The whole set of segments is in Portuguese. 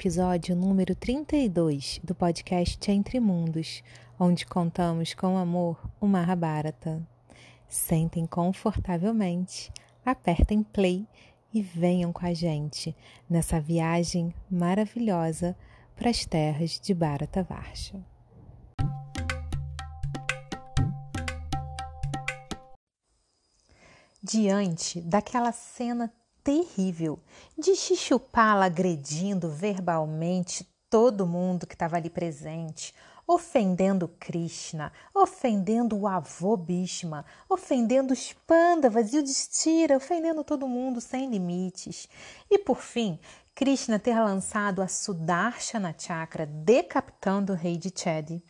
Episódio número 32 do podcast Entre Mundos, onde contamos com amor o Mahabharata. Sentem confortavelmente, apertem play e venham com a gente nessa viagem maravilhosa para as terras de Bharatavarsha. Diante daquela cena terrível de Xixupala agredindo verbalmente todo mundo que estava ali presente, ofendendo Krishna, ofendendo o avô Bhishma, ofendendo os Pandavas e o Destira, ofendendo todo mundo sem limites. E por fim, Krishna ter lançado a Sudarshana Chakra decapitando o rei de Chedi.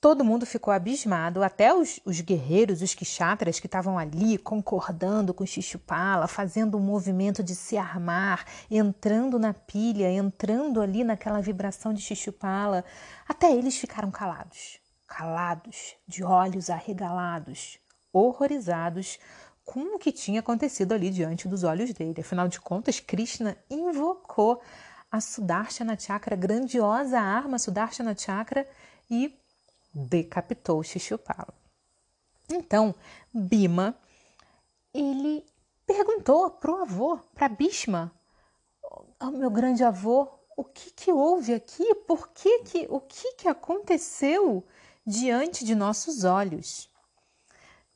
Todo mundo ficou abismado, até os, os guerreiros, os kshatras que estavam ali concordando com Shishupala, fazendo um movimento de se armar, entrando na pilha, entrando ali naquela vibração de Shishupala, até eles ficaram calados, calados, de olhos arregalados, horrorizados com o que tinha acontecido ali diante dos olhos dele. Afinal de contas, Krishna invocou a Sudarshana Chakra, grandiosa arma Sudarshana Chakra, e decapitou Shishupala. Então, Bima, ele perguntou para o avô, para Bhishma, oh, meu grande avô, o que, que houve aqui? Por que, que o que, que aconteceu diante de nossos olhos?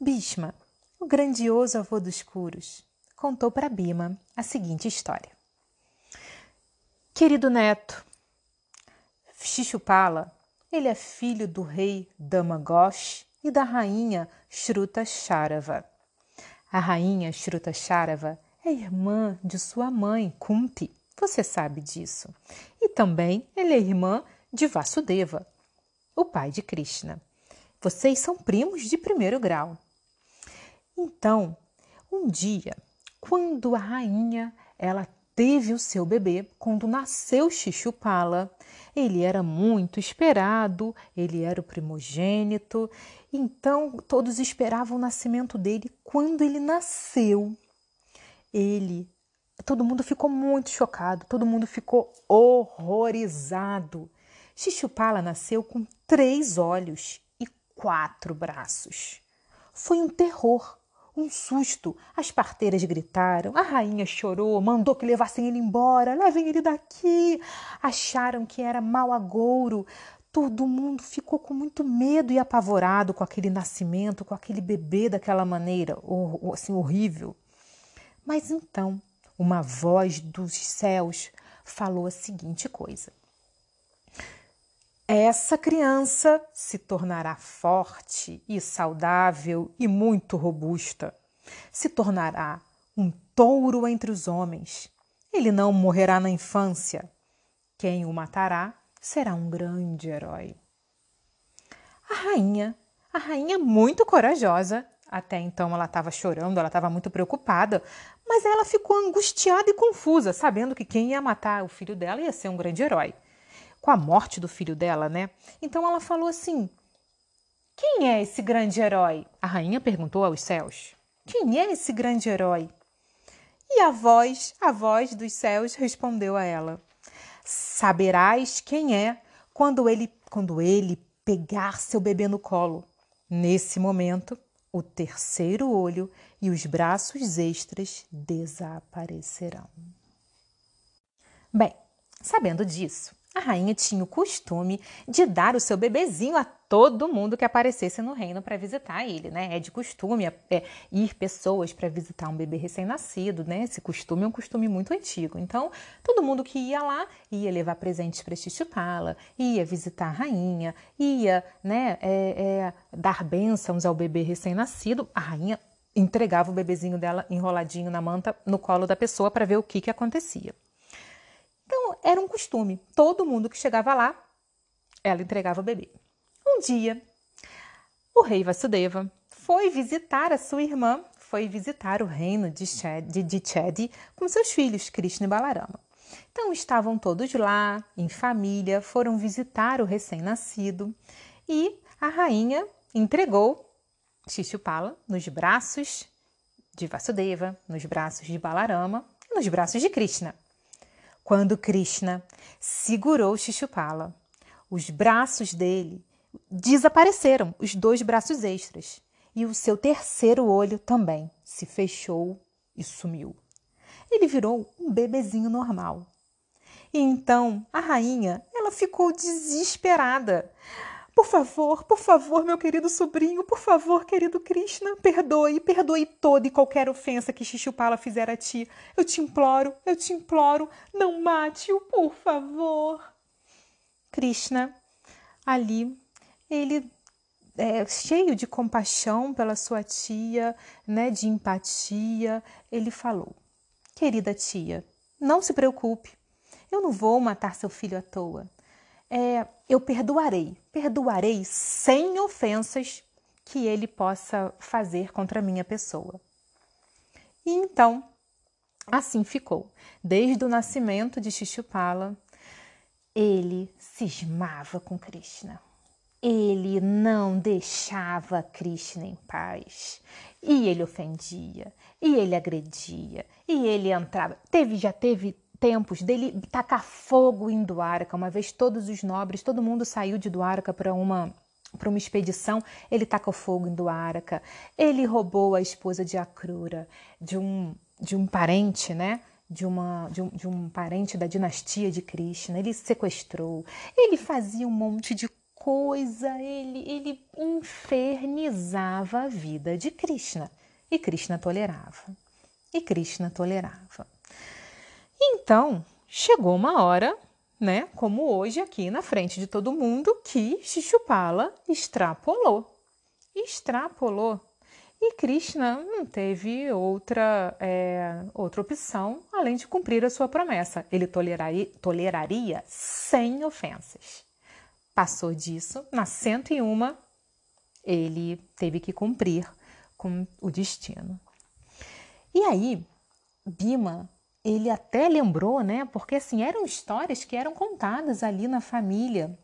Bhishma, o grandioso avô dos curos, contou para Bima a seguinte história. Querido neto, Shishupala ele é filho do rei Damagosh e da rainha Shruta Sharava. A rainha Shruta Sharava é irmã de sua mãe Kunti, você sabe disso. E também ela é irmã de Vasudeva, o pai de Krishna. Vocês são primos de primeiro grau. Então, um dia, quando a rainha ela teve o seu bebê, quando nasceu Xixupala, ele era muito esperado, ele era o primogênito, então todos esperavam o nascimento dele. Quando ele nasceu, ele, todo mundo ficou muito chocado, todo mundo ficou horrorizado. Xixupala nasceu com três olhos e quatro braços. Foi um terror um susto. As parteiras gritaram, a rainha chorou, mandou que levassem ele embora, levem ele daqui. Acharam que era mau agouro. Todo mundo ficou com muito medo e apavorado com aquele nascimento, com aquele bebê daquela maneira, assim, horrível. Mas então, uma voz dos céus falou a seguinte coisa: essa criança se tornará forte e saudável e muito robusta. Se tornará um touro entre os homens. Ele não morrerá na infância. Quem o matará será um grande herói. A rainha, a rainha muito corajosa, até então ela estava chorando, ela estava muito preocupada, mas ela ficou angustiada e confusa, sabendo que quem ia matar o filho dela ia ser um grande herói com a morte do filho dela, né? Então ela falou assim: Quem é esse grande herói? A rainha perguntou aos céus: Quem é esse grande herói? E a voz, a voz dos céus respondeu a ela: Saberás quem é quando ele, quando ele pegar seu bebê no colo. Nesse momento, o terceiro olho e os braços extras desaparecerão. Bem, sabendo disso, a rainha tinha o costume de dar o seu bebezinho a todo mundo que aparecesse no reino para visitar ele, né? É de costume é, ir pessoas para visitar um bebê recém-nascido, né? Esse costume é um costume muito antigo. Então, todo mundo que ia lá ia levar presentes para Xixipala, ia visitar a rainha, ia, né, é, é, dar bênçãos ao bebê recém-nascido. A rainha entregava o bebezinho dela enroladinho na manta no colo da pessoa para ver o que, que acontecia. Era um costume. Todo mundo que chegava lá, ela entregava o bebê. Um dia, o rei Vasudeva foi visitar a sua irmã, foi visitar o reino de Chedi, de Chedi com seus filhos, Krishna e Balarama. Então, estavam todos lá, em família, foram visitar o recém-nascido e a rainha entregou Shishupala nos braços de Vasudeva, nos braços de Balarama e nos braços de Krishna. Quando Krishna segurou Shishupala. Os braços dele desapareceram, os dois braços extras, e o seu terceiro olho também se fechou e sumiu. Ele virou um bebezinho normal. E então a rainha, ela ficou desesperada. Por favor, por favor, meu querido sobrinho, por favor, querido Krishna, perdoe, perdoe toda e qualquer ofensa que Xixupala fizer a ti. Eu te imploro, eu te imploro, não mate-o, por favor. Krishna, ali, ele é, cheio de compaixão pela sua tia, né, de empatia, ele falou: Querida tia, não se preocupe, eu não vou matar seu filho à toa é, eu perdoarei, perdoarei sem ofensas que ele possa fazer contra a minha pessoa. E então, assim ficou. Desde o nascimento de Shishupala, ele cismava com Krishna. Ele não deixava Krishna em paz. E ele ofendia, e ele agredia, e ele entrava. Teve, já teve tempos dele tacar fogo em Duarca. Uma vez todos os nobres, todo mundo saiu de Duarca para uma para uma expedição, ele tacou fogo em Duarca. Ele roubou a esposa de Akrura, de um de um parente, né? De, uma, de, um, de um parente da dinastia de Krishna, ele sequestrou, ele fazia um monte de coisa, ele, ele infernizava a vida de Krishna. E Krishna tolerava. E Krishna tolerava. Então, chegou uma hora, né, como hoje aqui na frente de todo mundo, que Shishupala extrapolou. Extrapolou. E Krishna não teve outra, é, outra opção além de cumprir a sua promessa. Ele toleraria, toleraria sem ofensas. Passou disso, na 101, ele teve que cumprir com o destino. E aí, Bima ele até lembrou, né? Porque assim eram histórias que eram contadas ali na família.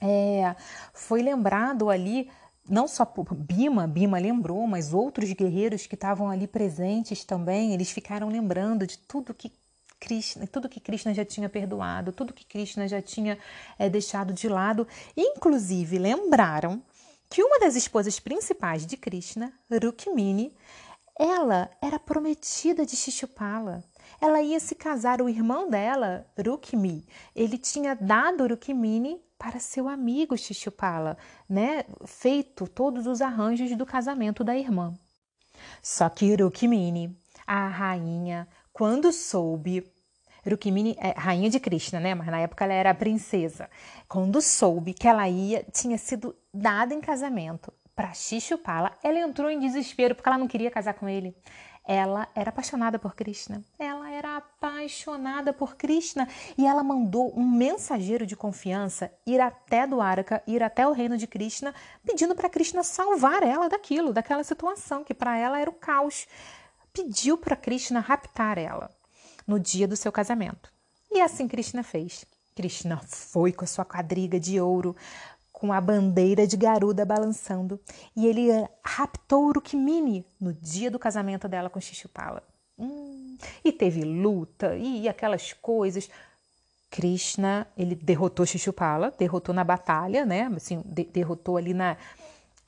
É, foi lembrado ali não só Bima, Bima lembrou, mas outros guerreiros que estavam ali presentes também, eles ficaram lembrando de tudo que Krishna, tudo que Krishna já tinha perdoado, tudo que Krishna já tinha é, deixado de lado. Inclusive, lembraram que uma das esposas principais de Krishna, Rukmini, ela era prometida de Shishupala ela ia se casar. O irmão dela, Rukmi, ele tinha dado Rukmini para seu amigo Shishupala, né? Feito todos os arranjos do casamento da irmã. Só que Rukmini, a rainha, quando soube Rukmini é rainha de Krishna, né? Mas na época ela era princesa. Quando soube que ela ia, tinha sido dada em casamento para Shishupala, ela entrou em desespero porque ela não queria casar com ele. Ela era apaixonada por Krishna. Ela era apaixonada por Krishna e ela mandou um mensageiro de confiança ir até Dwaraka, ir até o reino de Krishna, pedindo para Krishna salvar ela daquilo, daquela situação que para ela era o caos. Pediu para Krishna raptar ela no dia do seu casamento. E assim Krishna fez. Krishna foi com a sua quadriga de ouro, com a bandeira de garuda balançando, e ele raptou Rukmini no dia do casamento dela com Shishupala. Hum, e teve luta e aquelas coisas. Krishna, ele derrotou Shishupala, derrotou na batalha, né? Assim, de, derrotou ali na,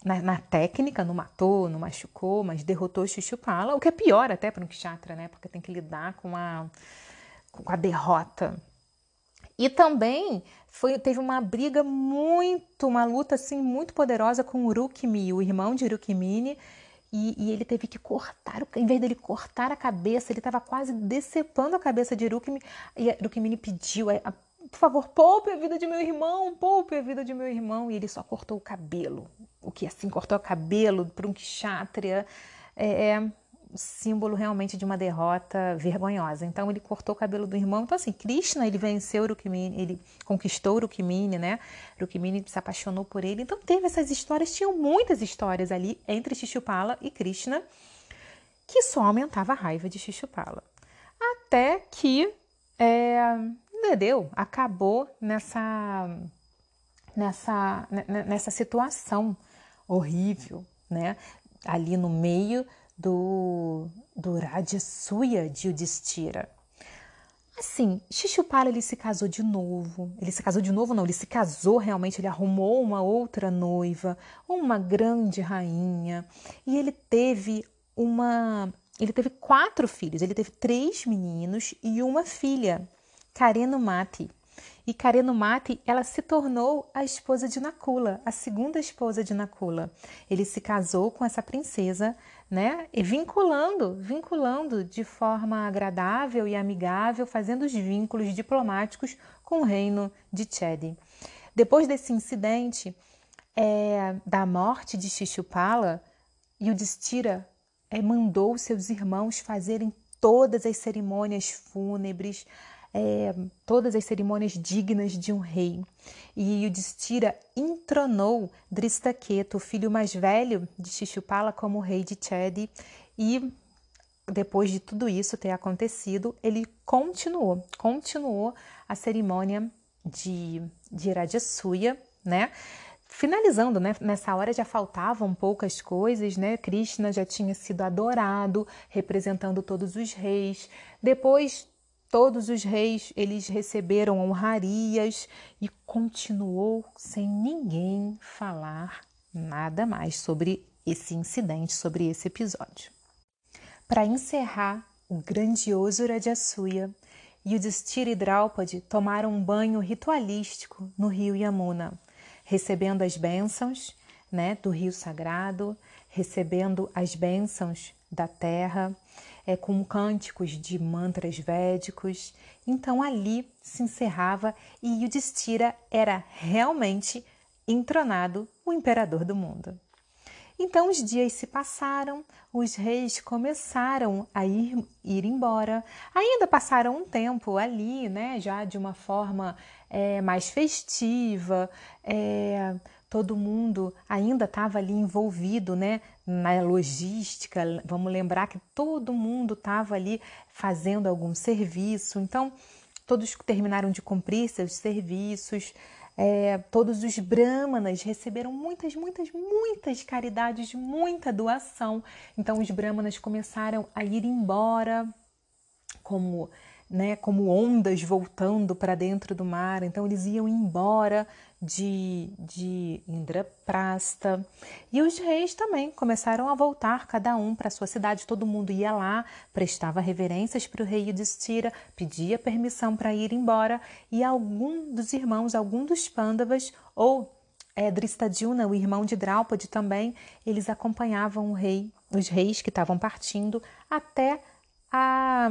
na, na, técnica, não matou, não machucou, mas derrotou Shishupala, o que é pior até para um kshatra, né? Porque tem que lidar com a, com a derrota e também foi, teve uma briga muito, uma luta assim muito poderosa com Urukmi, o irmão de Urukmini, e, e, ele teve que cortar, em vez dele cortar a cabeça, ele estava quase decepando a cabeça de Urukmi, e Urukmini pediu, é, por favor, poupe a vida de meu irmão, poupe a vida de meu irmão, e ele só cortou o cabelo, o que assim, cortou o cabelo para um kshatriya, é, é símbolo realmente de uma derrota vergonhosa. Então ele cortou o cabelo do irmão. Então assim, Krishna ele venceu Rukmini, ele conquistou Rukmini, né? Rukmini se apaixonou por ele. Então teve essas histórias, tinham muitas histórias ali entre Shishupala e Krishna, que só aumentava a raiva de Shishupala. Até que é, deu, acabou nessa nessa nessa situação horrível, né? Ali no meio do, do Rajasuya de Yudhishthira. Assim, Xixupala ele se casou de novo. Ele se casou de novo, não, ele se casou realmente, ele arrumou uma outra noiva, uma grande rainha, e ele teve uma. Ele teve quatro filhos, ele teve três meninos e uma filha, Kareno Mati. E Kareno Mati, ela se tornou a esposa de Nakula, a segunda esposa de Nakula. Ele se casou com essa princesa, né? E vinculando, vinculando de forma agradável e amigável, fazendo os vínculos diplomáticos com o reino de Chedi. Depois desse incidente é, da morte de Shishupala, Yudhishthira é, mandou seus irmãos fazerem todas as cerimônias fúnebres, é, todas as cerimônias dignas de um rei. E Yudhishthira entronou Dristaketa, o filho mais velho de Shishupala, como rei de Chedi. E depois de tudo isso ter acontecido, ele continuou, continuou a cerimônia de, de Rajasuya, né? Finalizando, né? Nessa hora já faltavam poucas coisas, né? Krishna já tinha sido adorado, representando todos os reis. Depois Todos os reis eles receberam honrarias e continuou sem ninguém falar nada mais sobre esse incidente, sobre esse episódio. Para encerrar o grandioso Rajasuya, Yudhishthira e Draupadi tomaram um banho ritualístico no rio Yamuna, recebendo as bênçãos né, do rio sagrado, recebendo as bênçãos da terra, é, com cânticos de mantras védicos. Então ali se encerrava e Yudhishthira era realmente entronado o imperador do mundo. Então os dias se passaram, os reis começaram a ir, ir embora. Ainda passaram um tempo ali, né, já de uma forma é, mais festiva, é, todo mundo ainda estava ali envolvido né, na logística. Vamos lembrar que todo mundo estava ali fazendo algum serviço. Então, todos terminaram de cumprir seus serviços. É, todos os brahmanas receberam muitas, muitas, muitas caridades, muita doação. Então, os brahmanas começaram a ir embora como né, como ondas voltando para dentro do mar. Então eles iam embora de, de Indraprasta. E os reis também começaram a voltar, cada um para sua cidade. Todo mundo ia lá, prestava reverências para o rei Yudhishthira, pedia permissão para ir embora. E algum dos irmãos, algum dos Pandavas ou é, Dristadyuna, o irmão de Draupadi também, eles acompanhavam o rei, os reis que estavam partindo até a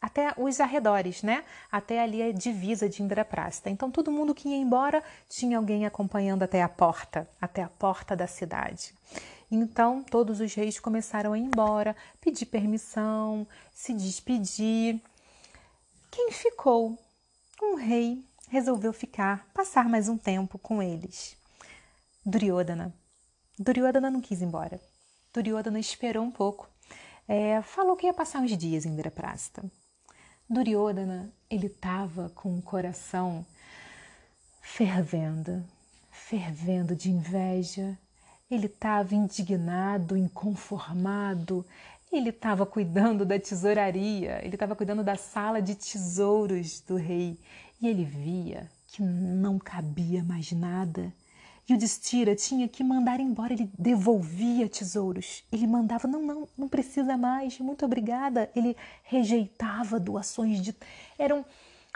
até os arredores, né? Até ali a divisa de Indraprasta. Então todo mundo que ia embora tinha alguém acompanhando até a porta, até a porta da cidade. Então todos os reis começaram a ir embora, pedir permissão, se despedir. Quem ficou? Um rei resolveu ficar, passar mais um tempo com eles. Duryodhana. Duryodhana não quis ir embora. Duryodhana esperou um pouco. É, falou que ia passar uns dias em Indraprasta. Duryodhana, ele estava com o coração fervendo, fervendo de inveja. Ele estava indignado, inconformado. Ele estava cuidando da tesouraria, ele estava cuidando da sala de tesouros do rei e ele via que não cabia mais nada o Destira tinha que mandar embora, ele devolvia tesouros. Ele mandava, não, não, não precisa mais, muito obrigada. Ele rejeitava doações de. Eram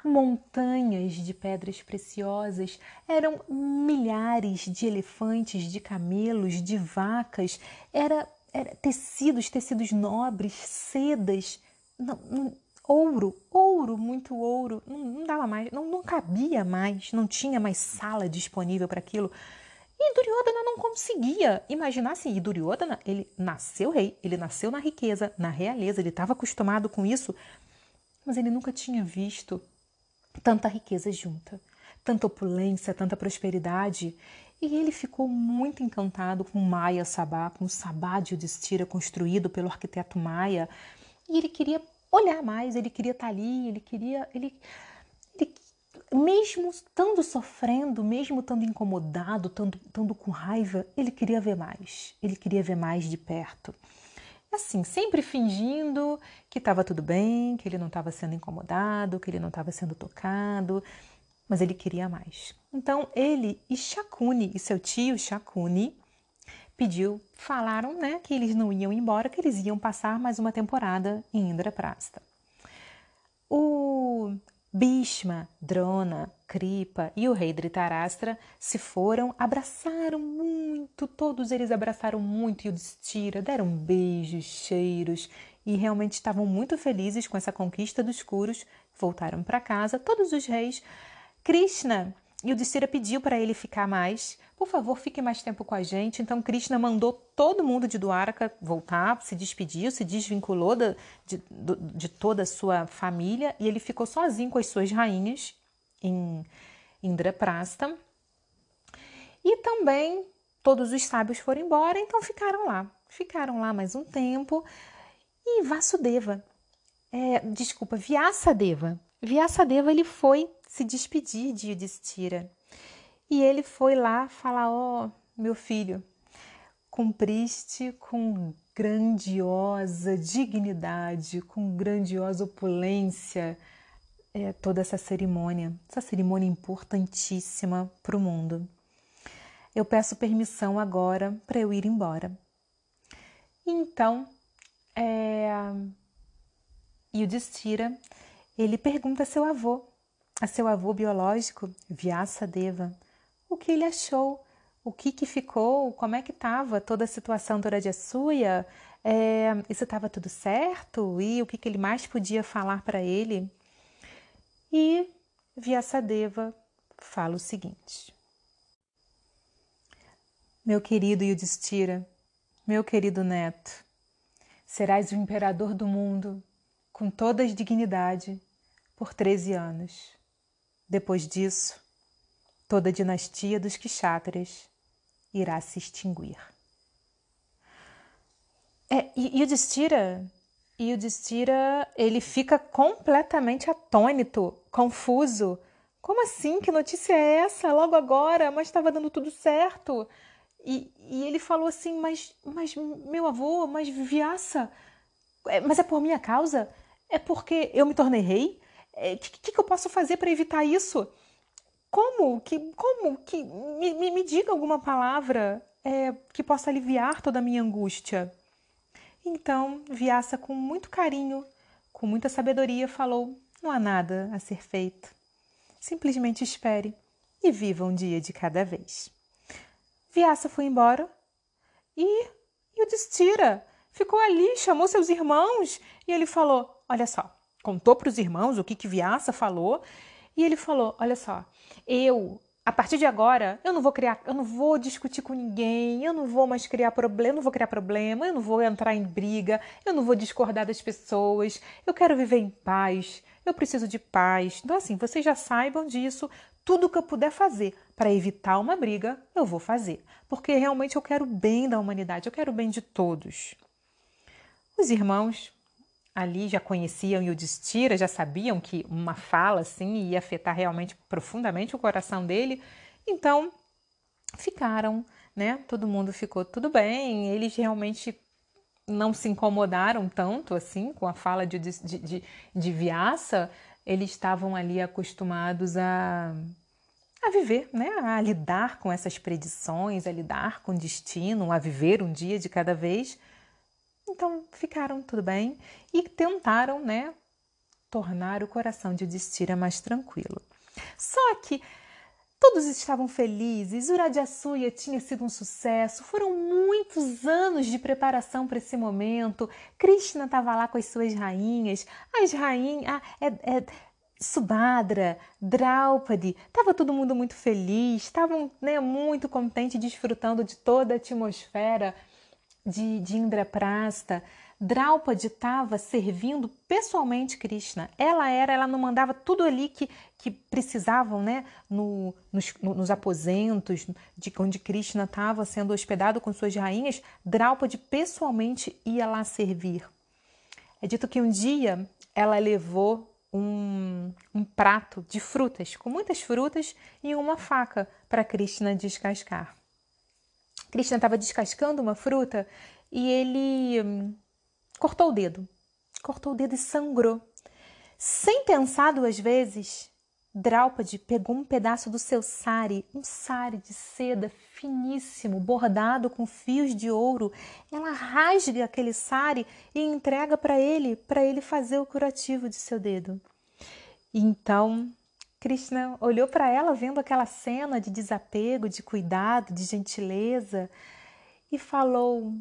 montanhas de pedras preciosas, eram milhares de elefantes, de camelos, de vacas, era, era tecidos, tecidos nobres, sedas, não, não, ouro, ouro, muito ouro, não, não dava mais, não, não cabia mais, não tinha mais sala disponível para aquilo. E Duryodhana não conseguia imaginar assim. E Duryodhana, ele nasceu rei, ele nasceu na riqueza, na realeza, ele estava acostumado com isso, mas ele nunca tinha visto tanta riqueza junta, tanta opulência, tanta prosperidade. E ele ficou muito encantado com Maya Sabá, com o Sabá de Yudhishthira construído pelo arquiteto Maya. E ele queria olhar mais, ele queria estar ali, ele queria, ele mesmo estando sofrendo, mesmo estando incomodado, estando, estando com raiva, ele queria ver mais, ele queria ver mais de perto. assim, sempre fingindo que estava tudo bem, que ele não estava sendo incomodado, que ele não estava sendo tocado, mas ele queria mais. Então ele e Shakuni, e seu tio Shakuni, pediu, falaram, né, que eles não iam embora, que eles iam passar mais uma temporada em Indraprasta. O Bhishma, Drona, Kripa e o rei Dhritarashtra se foram, abraçaram muito, todos eles abraçaram muito Yudhishthira, deram beijos, cheiros e realmente estavam muito felizes com essa conquista dos Kuros. Voltaram para casa, todos os reis. Krishna e o Distira pediu para ele ficar mais. Por favor, fique mais tempo com a gente. Então, Krishna mandou todo mundo de Dwarka voltar, se despediu, se desvinculou de, de, de toda a sua família e ele ficou sozinho com as suas rainhas em Indraprasta. E também todos os sábios foram embora, então ficaram lá. Ficaram lá mais um tempo. E Vasudeva, é, desculpa, Vyasadeva. Vyasadeva ele foi se despedir de Yudhishthira. E ele foi lá falar: Ó, oh, meu filho, cumpriste com grandiosa dignidade, com grandiosa opulência é, toda essa cerimônia, essa cerimônia importantíssima para o mundo. Eu peço permissão agora para eu ir embora. Então, é, Yudhishthira, ele pergunta a seu avô, a seu avô biológico, Vyasadeva, o que ele achou, o que, que ficou, como é que estava toda a situação do Rajasuya, é, isso estava tudo certo? E o que, que ele mais podia falar para ele. E Vyasadeva fala o seguinte: Meu querido Yudhishthira, meu querido neto, serás o imperador do mundo com toda a dignidade por 13 anos. Depois disso, toda a dinastia dos Kshatriyas irá se extinguir. É, e, o Destira, e o Destira, ele fica completamente atônito, confuso. Como assim? Que notícia é essa? Logo agora, mas estava dando tudo certo. E, e, ele falou assim: mas, mas meu avô, mas Viaça, é, mas é por minha causa? É porque eu me tornei rei? O é, que, que, eu posso fazer para evitar isso? Como? Que, como? Que, me, me, me diga alguma palavra é, que possa aliviar toda a minha angústia. Então, Vyasa, com muito carinho, com muita sabedoria, falou: Não há nada a ser feito. Simplesmente espere e viva um dia de cada vez. Vyasa foi embora e, e o Destira ficou ali, chamou seus irmãos e ele falou: Olha só, contou para os irmãos o que, que Viaça falou, e ele falou: Olha só, eu, a partir de agora, eu não vou criar, eu não vou discutir com ninguém, eu não vou mais criar problema, não vou criar problema, eu não vou entrar em briga, eu não vou discordar das pessoas, eu quero viver em paz, eu preciso de paz. Então, assim, vocês já saibam disso, tudo que eu puder fazer para evitar uma briga, eu vou fazer, porque realmente eu quero o bem da humanidade, eu quero o bem de todos. Os irmãos ali já conheciam o Destira, já sabiam que uma fala assim ia afetar realmente profundamente o coração dele. Então, ficaram, né? Todo mundo ficou tudo bem, eles realmente não se incomodaram tanto assim com a fala de, de, de, de Vyasa, eles estavam ali acostumados a, a viver, né? a lidar com essas predições, a lidar com o destino, a viver um dia de cada vez. Então ficaram tudo bem e tentaram, né, tornar o coração de Destira mais tranquilo. Só que todos estavam felizes, Uradiasuya tinha sido um sucesso, foram muitos anos de preparação para esse momento. Krishna estava lá com as suas rainhas, as rainhas, ah, é, é, Subhadra, Draupadi, estava todo mundo muito feliz, estavam né, muito contentes, desfrutando de toda a atmosfera de, de Indraprasta, Draupadi estava servindo pessoalmente Krishna. Ela era, ela não mandava tudo ali que, que precisavam, né? No, nos, nos aposentos de onde Krishna estava sendo hospedado com suas rainhas. Draupadi pessoalmente ia lá servir. É dito que um dia ela levou um, um prato de frutas, com muitas frutas e uma faca para Krishna descascar. Krishna estava descascando uma fruta e ele cortou o dedo. Cortou o dedo e sangrou. Sem pensar duas vezes, Draupadi pegou um pedaço do seu sari, um sari de seda finíssimo, bordado com fios de ouro. Ela rasga aquele sari e entrega para ele, para ele fazer o curativo de seu dedo. Então, Krishna olhou para ela vendo aquela cena de desapego, de cuidado, de gentileza e falou: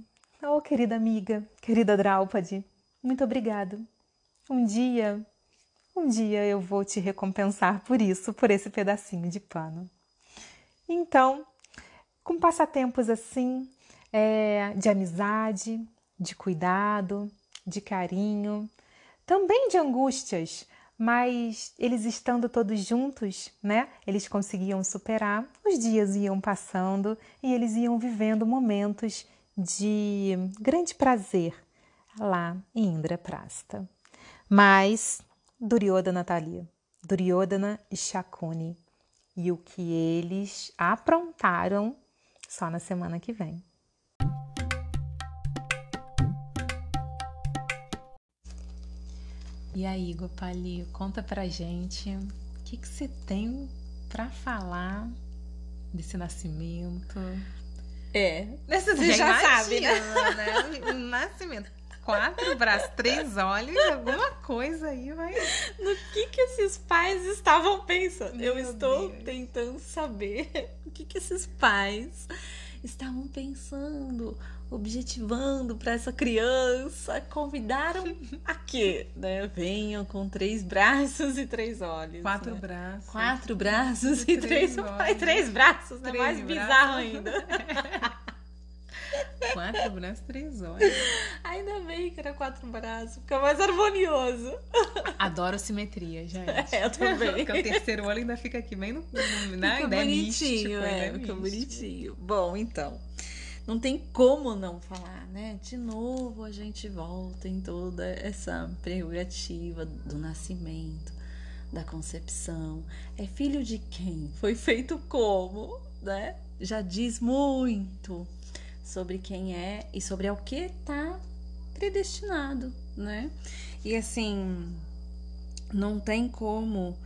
"Oh, querida amiga, querida Draupadi, muito obrigado. Um dia um dia eu vou te recompensar por isso, por esse pedacinho de pano. Então, com passatempos assim, é, de amizade, de cuidado, de carinho, também de angústias, mas eles estando todos juntos, né? Eles conseguiam superar, os dias iam passando e eles iam vivendo momentos de grande prazer lá em Indraprasta. Mas Duryodhana tá ali. Duryodhana e Shakuni. E o que eles aprontaram só na semana que vem. E aí, Gopali, conta pra gente o que, que você tem para falar desse nascimento. É, você já, já sabe, né? né? nascimento quatro braços, três olhos, alguma coisa aí vai. No que que esses pais estavam pensando? Meu Eu estou Deus. tentando saber o que que esses pais estavam pensando, objetivando para essa criança. Convidaram a quê? Né? Venham com três braços e três olhos. Quatro né? braços. Quatro braços e Três três, olhos. Ai, três braços, né? Três Mais braços. bizarro ainda. Quatro braços, três olhos. Ainda bem que era quatro braços, fica mais harmonioso. Adoro simetria, gente. É, eu também. Porque o terceiro olho ainda fica aqui bem no. no na Fica ideia bonitinho, místico, é, né? fica Místico. bonitinho. Bom, então, não tem como não falar, né? De novo a gente volta em toda essa prerrogativa do nascimento, da concepção. É filho de quem? Foi feito como, né? Já diz muito sobre quem é e sobre ao que está predestinado, né? E assim, não tem como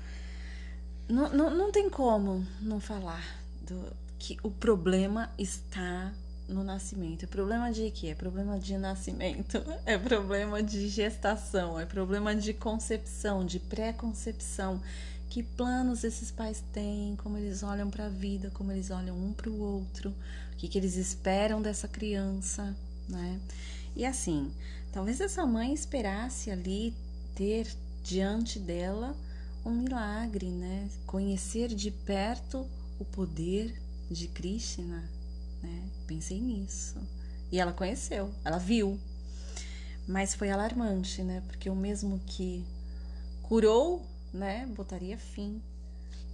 não, não, não tem como não falar do que o problema está no nascimento. É problema de quê? É problema de nascimento, é problema de gestação, é problema de concepção, de pré-concepção. Que planos esses pais têm, como eles olham para a vida, como eles olham um para o outro, o que, que eles esperam dessa criança, né? E assim, talvez essa mãe esperasse ali ter diante dela um milagre, né? Conhecer de perto o poder de Krishna, né? Pensei nisso. E ela conheceu, ela viu. Mas foi alarmante, né? Porque o mesmo que curou, né, botaria fim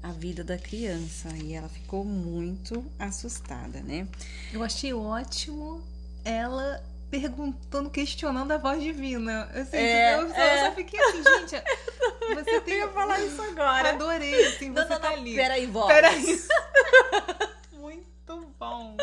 à vida da criança. E ela ficou muito assustada, né? Eu achei ótimo ela perguntando, questionando a voz divina. Assim, É, eu, é. eu só fiquei assim, gente, você tem. Eu ia falar isso agora. Adorei, assim, Não, você não, tá não, ali. peraí, voz. Peraí. Muito bom.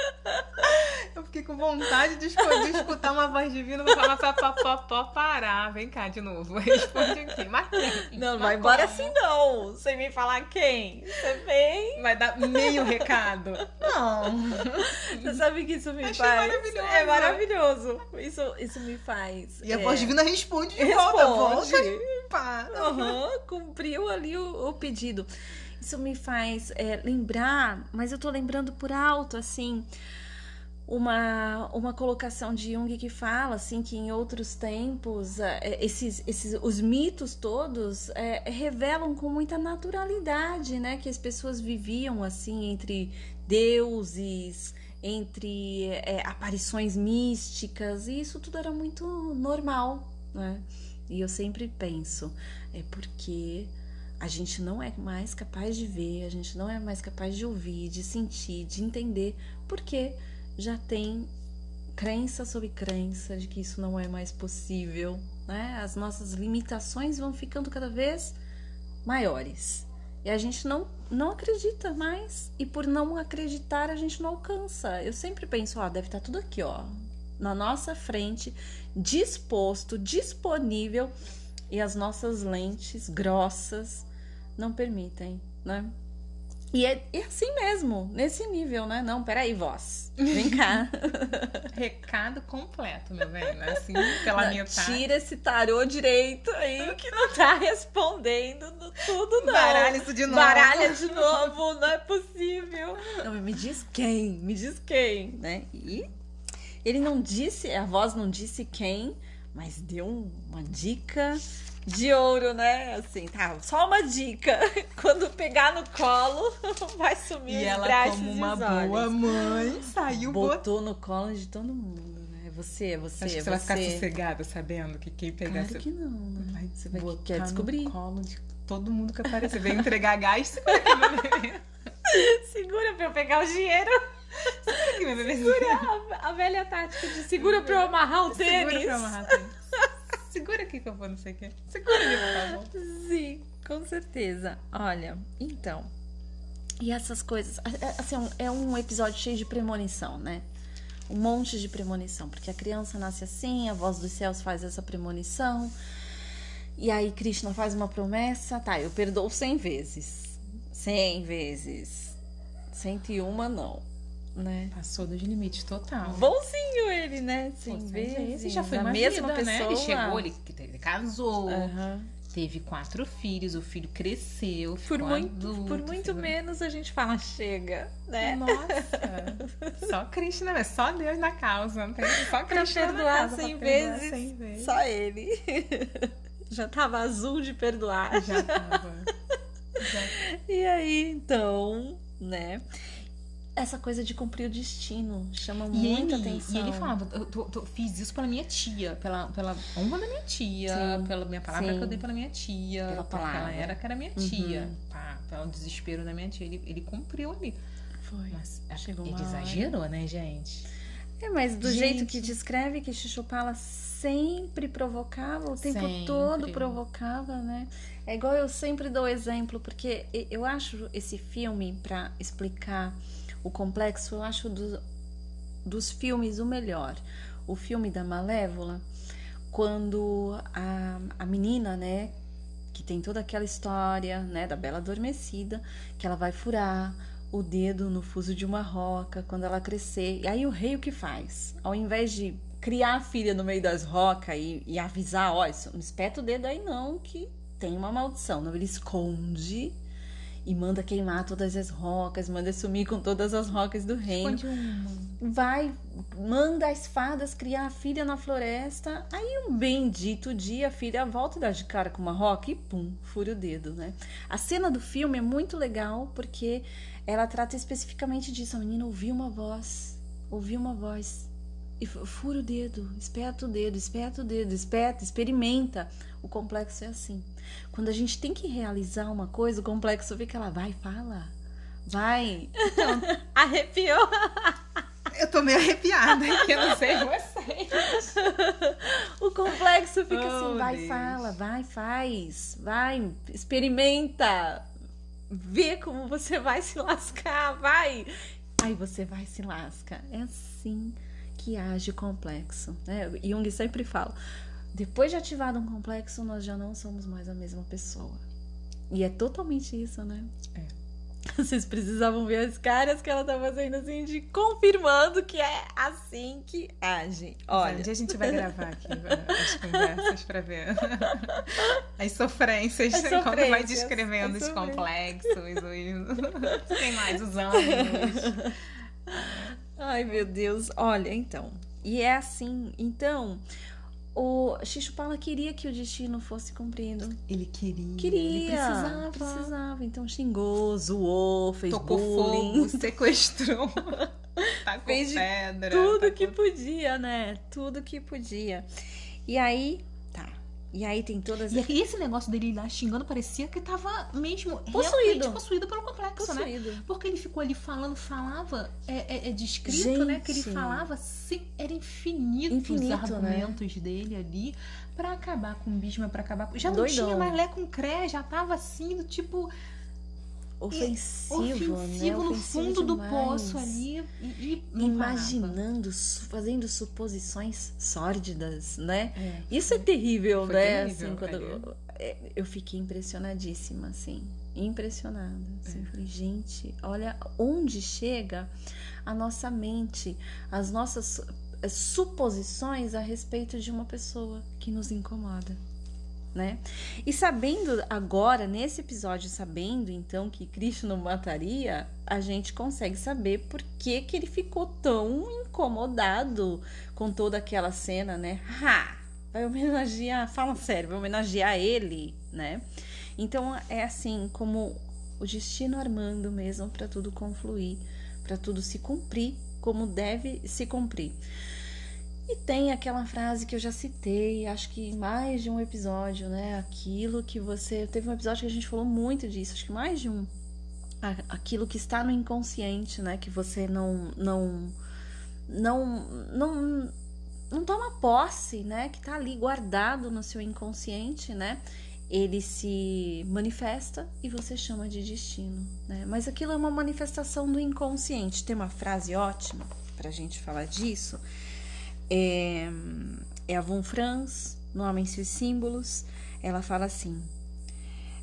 Fiquei com vontade de, escu- de escutar uma voz divina e falar pra, pra, pra, pra parar. Vem cá de novo. Responde aqui. Mas quem? Não, Mas vai embora assim não. Sem me falar quem. Você vem. Vai dar meio recado. Não. Você sabe que isso me Achei faz. maravilhoso. É maravilhoso. Isso, isso me faz. E a é, voz divina responde de volta. Responde. Volta pá. Aham, cumpriu ali o, o pedido. Isso me faz é, lembrar, mas eu tô lembrando por alto, assim, uma, uma colocação de Jung que fala, assim, que em outros tempos, é, esses, esses, os mitos todos é, revelam com muita naturalidade, né? Que as pessoas viviam, assim, entre deuses, entre é, aparições místicas, e isso tudo era muito normal, né? E eu sempre penso, é porque a gente não é mais capaz de ver, a gente não é mais capaz de ouvir, de sentir, de entender, porque já tem crença sobre crença de que isso não é mais possível, né? As nossas limitações vão ficando cada vez maiores. E a gente não, não acredita mais, e por não acreditar, a gente não alcança. Eu sempre penso, ó, deve estar tudo aqui, ó. na nossa frente, disposto, disponível, e as nossas lentes grossas não permitem, né? E é, é, assim mesmo, nesse nível, né? Não, peraí, voz. Vem cá. Recado completo, meu bem. Né? Assim, pela não, minha parte. Tira esse tarô direito aí que não tá respondendo tudo, não. Baralha isso de novo. Baralha de novo, não é possível. Não, me diz quem, me diz quem, né? E ele não disse, a voz não disse quem, mas deu uma dica de ouro, né? Assim, tá, só uma dica. Quando pegar no colo, vai sumir e os ela, como uma boa mãe, saiu botou no colo de todo mundo, né? Você, você, Acho que você, você vai ficar sossegada sabendo que quem pegar claro que não, né? vai, você vai quer descobrir no colo de todo mundo que aparecer. Vem entregar gás, segura aqui, meu bebê. segura pra eu pegar o dinheiro. Segura aqui, meu bebê. Segura a, a velha tática de segura pra eu amarrar o tênis. Segura pra eu amarrar o tênis. Segura aqui que eu vou não sei o quê. Segura ali, por favor. Sim, com certeza. Olha, então. E essas coisas. Assim, é um episódio cheio de premonição, né? Um monte de premonição. Porque a criança nasce assim, a voz dos céus faz essa premonição. E aí Krishna faz uma promessa. Tá, eu perdoo cem vezes. Cem vezes. Cento e uma não né? Passou dos limites total. Bonzinho ele, né? Sim, Pô, vezes. Já foi a mesma vida, pessoa. Né? Ele chegou, ele, ele casou. Uhum. Teve quatro filhos, o filho cresceu. Por muito, adulto, por muito menos a gente fala chega, né? Nossa, só Krishna, né? Só Deus na causa. Só Krishna pra perdoar causa, pra vezes, perdoar vezes. Só ele. Já tava azul de perdoar. Já tava. Já. E aí, então, né? Essa coisa de cumprir o destino chama e muita ele, atenção. E ele falava, eu, eu, eu, fiz isso pela minha tia, pela, pela honra da minha tia, Sim. pela minha palavra Sim. que eu dei pela minha tia, Pela porque ela palavra. era que era minha Uhum. tia, pá, pelo desespero da minha tia, ele, ele cumpriu ali. Foi. Mas Chegou ele uma hora. exagerou, né, gente? É, mas do Gente. jeito que descreve que Chuchupala sempre provocava, o tempo Sempre. todo provocava, né? É igual eu sempre dou exemplo, porque eu acho esse filme, pra explicar o complexo, eu acho do- dos filmes o melhor. O filme da Malévola, quando a, a menina, né, que tem toda aquela história, né, da Bela Adormecida, que ela vai furar o dedo no fuso de uma roca quando ela crescer. E aí o rei o que faz? Ao invés de criar a filha no meio das rocas e, e avisar, ó, isso, não espeta o dedo aí não, que tem uma maldição. Não, ele esconde e manda queimar todas as rocas, manda sumir com todas as rocas do reino vai, manda as fadas criar a filha na floresta. Aí um bendito dia a filha volta e dá de cara com uma roca e pum, fura o dedo, né? A cena do filme é muito legal porque ela trata especificamente disso. A menina ouviu uma voz, ouviu uma voz e fu- fura o dedo, espeta o dedo, espeta o dedo, espeta, experimenta. O complexo é assim. Quando a gente tem que realizar uma coisa, o complexo fica lá, vai, fala. Vai. Então, arrepiou. Eu tô meio arrepiada, que eu não sei vocês. O complexo fica Oh, assim, vai, Deus. fala, vai, faz, vai, experimenta, vê como você vai se lascar, vai. Aí você vai se lasca. É assim que age o complexo. Né? Jung sempre fala, depois de ativado um complexo, nós já não somos mais a mesma pessoa. E é totalmente isso, né? É. Vocês precisavam ver as caras que ela tá fazendo assim, de confirmando que é assim que age. Olha. Onde a gente vai gravar aqui as conversas pra ver as sofrências, As quando vai sofrências, descrevendo os sofrências. complexos, os... tem mais os ânimos. Ai, meu Deus. Olha, então. E é assim. Então, o Xixupala queria que o destino fosse cumprido. Ele queria, Queria. ele precisava. Precisava. Então xingou, zoou, fez Tocou bullying. fogo, sequestrou, Fez pedra. Tudo tacou- que podia, né? Tudo que podia. E aí. E aí tem todas E esse negócio dele lá xingando parecia que tava mesmo Possuído. possuído pelo complexo, né? possuído. Porque ele ficou ali falando, falava, é, é, é descrito, Gente. né? Que ele falava, sim, era infinito, Infinito, os argumentos dele ali pra acabar com o Bhisma, pra acabar com... Já não Doidão. tinha mais Lé com Cré, já tava assim, do tipo... ofensivo, ofensivo né? no Ofensivo fundo do demais. poço ali e, e imaginando, fazendo suposições sórdidas, né? É, Isso é terrível, foi né? terrível, assim, quando eu, é, eu fiquei impressionadíssima, assim, impressionada. Assim, É. Falei, gente, olha onde chega a nossa mente, as nossas eh, suposições a respeito de uma pessoa que nos incomoda. Né? E sabendo agora, nesse episódio, sabendo então que Cristo não mataria, a gente consegue saber por que, que ele ficou tão incomodado com toda aquela cena, né? Ha! Vai homenagear, fala sério, vai homenagear ele, né? Então é assim como o destino armando mesmo para tudo confluir, para tudo se cumprir como deve se cumprir. E tem aquela frase que eu já citei, acho que mais de um episódio, né? Aquilo que você. Teve um episódio que a gente falou muito disso, acho que mais de um. Aquilo que está no inconsciente, né? Que você não. Não. Não. Não, não toma posse, né? Que tá ali guardado no seu inconsciente, né? Ele se manifesta e você chama de destino, né? Mas aquilo é uma manifestação do inconsciente. Tem uma frase ótima pra gente falar disso é, é a Von Franz, no Homens e os Símbolos. Ela fala assim: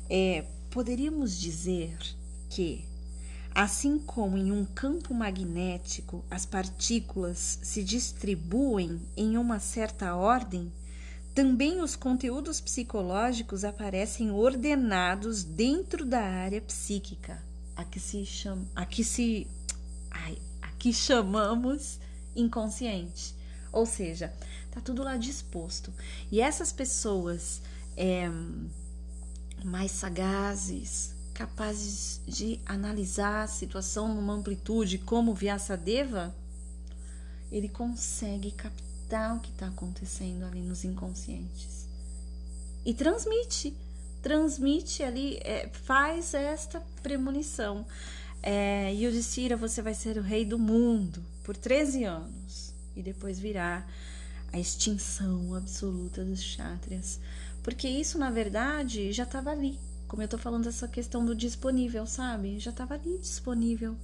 é, poderíamos dizer que, assim como em um campo magnético as partículas se distribuem em uma certa ordem, também os conteúdos psicológicos aparecem ordenados dentro da área psíquica, a que se chama, a que se, a que chamamos inconsciente. Ou seja, tá tudo lá disposto. E essas pessoas é, mais sagazes, capazes de analisar a situação numa amplitude, como Vyasadeva, ele consegue captar o que está acontecendo ali nos inconscientes e transmite, transmite ali, é, faz esta premonição. É, Yudhishthira, você vai ser o rei do mundo por 13 anos e depois virá a extinção absoluta dos chátrias. Porque isso, na verdade, já estava ali. Como eu tô falando dessa questão do disponível, sabe? Já estava ali disponível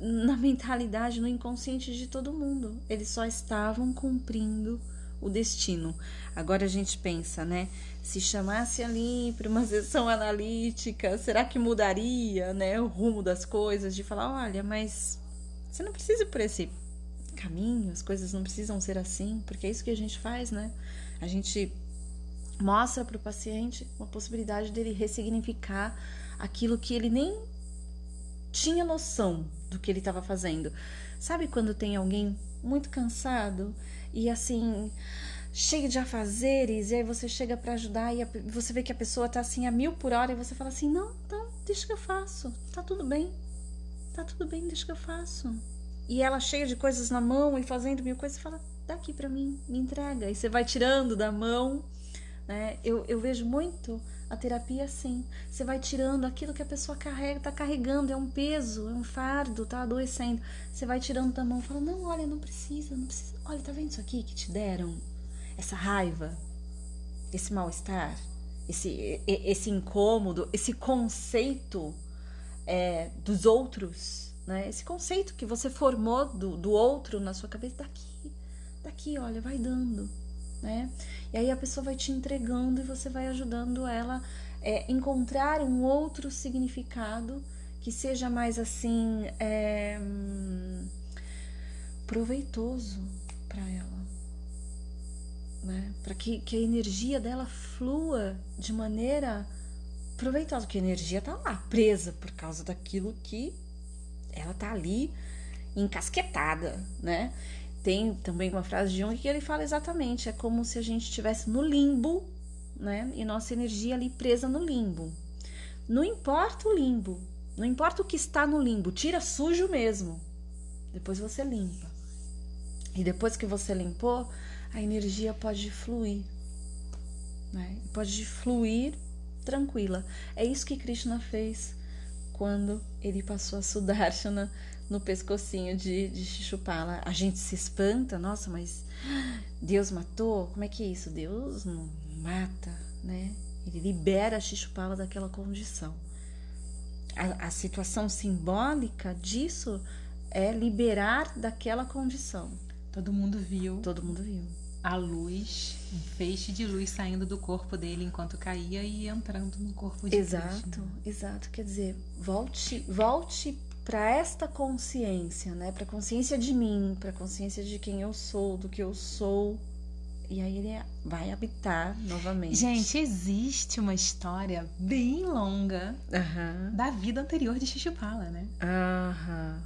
na mentalidade, no inconsciente de todo mundo. Eles só estavam cumprindo o destino. Agora a gente pensa, né? Se chamasse ali para uma sessão analítica, será que mudaria, né, o rumo das coisas? De falar, olha, mas você não precisa ir por esse caminho, as coisas não precisam ser assim, porque é isso que a gente faz, né? A gente mostra para o paciente uma possibilidade dele ressignificar aquilo que ele nem tinha noção do que ele estava fazendo. Sabe quando tem alguém muito cansado e assim cheio de afazeres e aí você chega para ajudar e você vê que a pessoa tá assim a mil por hora e você fala assim não, não, deixa que eu faço, tá tudo bem, tá tudo bem, deixa que eu faço. E ela cheia de coisas na mão e fazendo mil coisas, fala dá aqui para mim, me entrega e você vai tirando da mão, né? Eu, eu vejo muito a terapia assim. Você vai tirando aquilo que a pessoa carrega, tá carregando, é um peso, é um fardo, tá adoecendo. Você vai tirando da mão, fala: "Não, olha, não precisa, não precisa. Olha, tá vendo isso aqui que te deram? Essa raiva, esse mal-estar, esse esse incômodo, esse conceito é, dos outros, né? Esse conceito que você formou do, do outro na sua cabeça daqui, daqui, olha, vai dando, né? E aí a pessoa vai te entregando e você vai ajudando ela é, encontrar um outro significado que seja mais assim é, hum, proveitoso para ela, né? Para que, que a energia dela flua de maneira proveitosa, porque a energia tá lá presa por causa daquilo que ela tá ali encasquetada, né? Tem também uma frase de Jung que ele fala exatamente, é como se a gente estivesse no limbo, né? E nossa energia ali presa no limbo. Não importa o limbo, não importa o que está no limbo, tira sujo mesmo. Depois você limpa. E depois que você limpou, a energia pode fluir, né? Pode fluir tranquila. É isso que Krishna fez quando ele passou a Sudarshana no pescocinho de, de Shishupala. A gente se espanta, nossa, mas Deus matou? Como é que é isso? Deus não mata, né? Ele libera Shishupala daquela condição. a, a situação simbólica disso é liberar daquela condição. Todo mundo viu. Todo mundo viu. A luz, um feixe de luz saindo do corpo dele enquanto caía e entrando no corpo de Exato, exato. Quer dizer, volte, volte para esta consciência, né? Para consciência de mim, para consciência de quem eu sou, do que eu sou. E aí ele vai habitar novamente. Gente, existe uma história bem longa aham, da vida anterior de Shishupala, né? aham,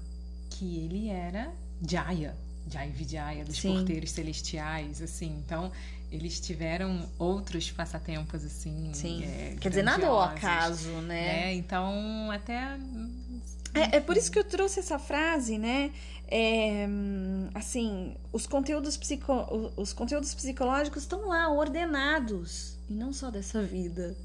Que ele era Jaya, Jaya Vijaya, dos Sim. porteiros celestiais, assim. Então, eles tiveram outros passatempos, assim. sim. é, Quer dizer, nada ao acaso, né? né? Então, até É, é por isso que eu trouxe essa frase, né? É, assim, os conteúdos, psico, os conteúdos psicológicos estão lá ordenados, e não só dessa vida.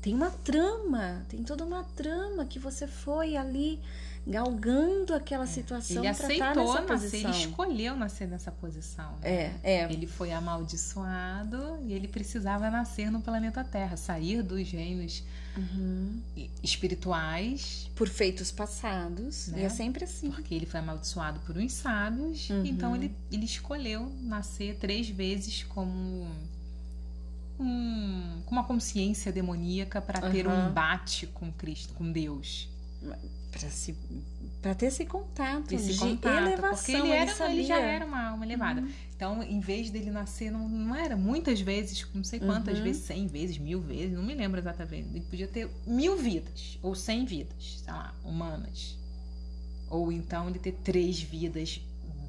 Tem uma trama, tem toda uma trama que você foi ali galgando aquela situação ele para estar aceitou nessa nascer, ele escolheu nascer nessa posição. né? É, é. Ele foi amaldiçoado e ele precisava nascer no planeta Terra, sair dos reinos Uhum. espirituais, Por feitos passados. Né? E é sempre assim. porque ele foi amaldiçoado por uns sábios. Uhum. Então ele, ele escolheu nascer três vezes como um, com uma consciência demoníaca para ter um Aham. embate com Cristo, com Deus. Para ter esse contato Esse de contato, elevação. porque ele, era, ele, sabia. já era uma alma elevada. Uhum. Então, em vez dele nascer, não, não era muitas vezes, não sei quantas Uhum. vezes, cem vezes, mil vezes, não me lembro exatamente. Ele podia ter mil vidas, ou cem vidas, sei lá, humanas. Ou então ele ter três vidas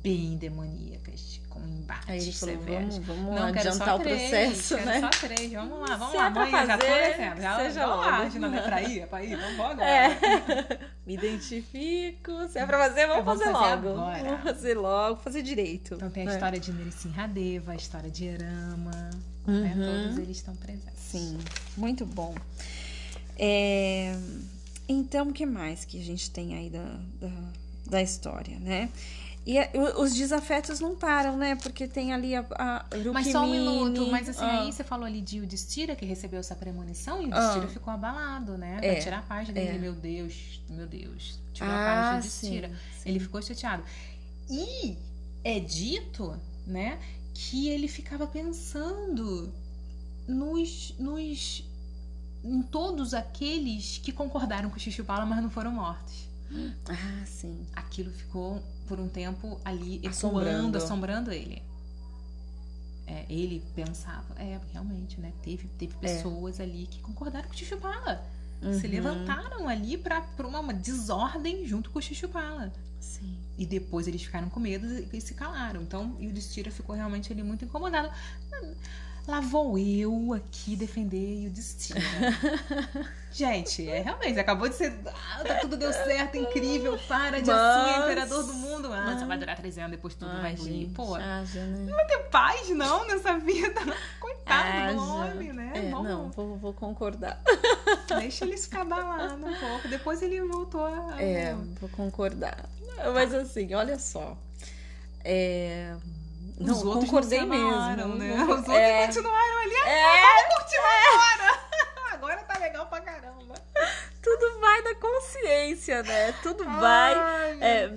bem demoníacas, com embates Aí ele falou, severos. vamos, vamos Não, adiantar o três, processo, quero né? só três, vamos lá, vamos Se lá, é pra amanhã já tô fazer, já, seja vamos lá, logo. não é pra ir, é pra ir, vamos agora. É. Me identifico. Se é pra fazer, vamos, Vamos fazer, fazer logo. agora. Vamos fazer logo, fazer direito. Então tem a É. história de Nerisimhadeva, a história de Erama, Uhum. né? Todos eles estão presentes. Sim, muito bom. É, Então, o que mais que a gente tem aí da, da, da história, né? E a- o- os desafetos não param, né? Porque tem ali a, a Mas só um minuto, mas assim, ah, aí você falou ali de Yudhishthira, que recebeu essa premonição, e o Yudhishthira Ah. ficou abalado, né? É, Pra tirar a paz dele. é. Meu Deus, meu Deus. Tirou a Ah, paz de sim, Yudhishthira. sim. Ele ficou chateado. E é dito, né, que ele ficava pensando nos, nos em todos aqueles que concordaram com o Shishupala, mas não foram mortos. Ah, sim. Aquilo ficou por um tempo ali Assombrando. ecoando, assombrando ele. É, ele pensava, é, realmente, né? Teve, teve pessoas ali que concordaram com o Shishupala. Se Uhum. levantaram ali pra, pra uma, uma desordem junto com o Shishupala. Sim. E depois eles ficaram com medo e, e se calaram. Então, e o Destira ficou realmente ali muito incomodado. Lá vou eu aqui defender o Destira. Gente, é realmente, acabou de ser. Ah, tá, tudo deu certo, incrível, para de Mas- assumir imperador do mundo. Ah, mas- só vai durar três anos, depois tudo vai Ai, gente, Pô, não haja, né? vai ter paz não nessa vida. Coitado do Haja. homem, né? É, Vamos- não, vou, vou concordar. Deixa ele se cabalando um pouco. Depois ele voltou a. É, vou concordar. Mas assim, olha só. É... Os Não, outros concordei se mesmo. né? Os outros é, continuaram ali. é, Agora tá legal pra caramba. tudo vai da consciência, né? Tudo vai. Ai, meu É.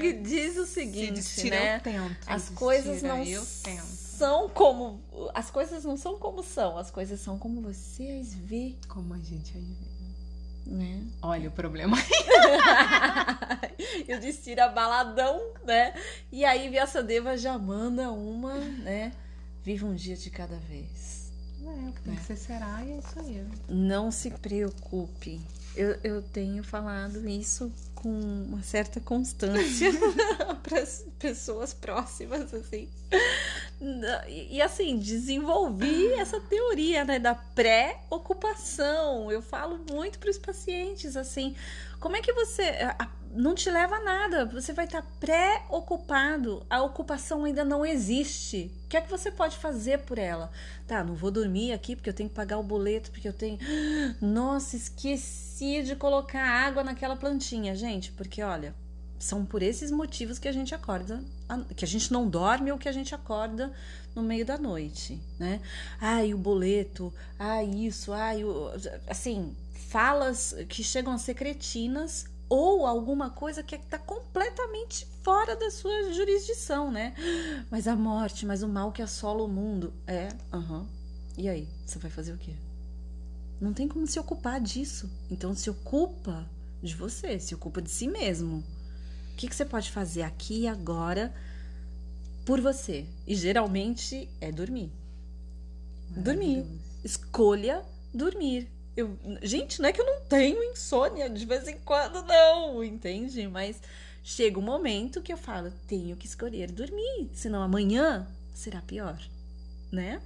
Jung diz o Se seguinte, destira, né? eu tento. As Se coisas não Eu tento. são como. As coisas não são como são, as coisas são como você as vê, Como a gente aí vê. Né? Olha o problema. e o destira baladão, né? E aí Vyasadeva já manda uma, né? Viva um dia de cada vez. É, o que tem que ser será e é isso aí. Não se preocupe. Eu, eu tenho falado isso com uma certa constância para as pessoas próximas, assim. E, assim, desenvolvi essa teoria né, da pré-ocupação. Eu falo muito para os pacientes, assim, como é que você. Não te leva a nada, você vai estar pré-ocupado, a ocupação ainda não existe. Que é que você pode fazer por ela? Tá, não vou dormir aqui porque eu tenho que pagar o boleto, porque eu tenho. Nossa, esqueci de colocar água naquela plantinha, gente, porque olha, são por esses motivos que a gente acorda, que a gente não dorme ou que a gente acorda no meio da noite, né? Ai, o boleto, ai, isso, ai, o... assim, falas que chegam a ser cretinas ou alguma coisa que está completamente fora da sua jurisdição, né? Mas a morte, mas o mal que assola o mundo. É, aham. Uhum. E aí, você vai fazer o quê? Não tem como se ocupar disso. Então se ocupa de você, se ocupa de si mesmo. O que, que você pode fazer aqui e agora por você? E geralmente é dormir. Dormir. Escolha dormir. Eu, gente, não é que eu não tenho insônia de vez em quando, não, entende? Mas chega um momento que eu falo, tenho que escolher dormir, senão amanhã será pior, né?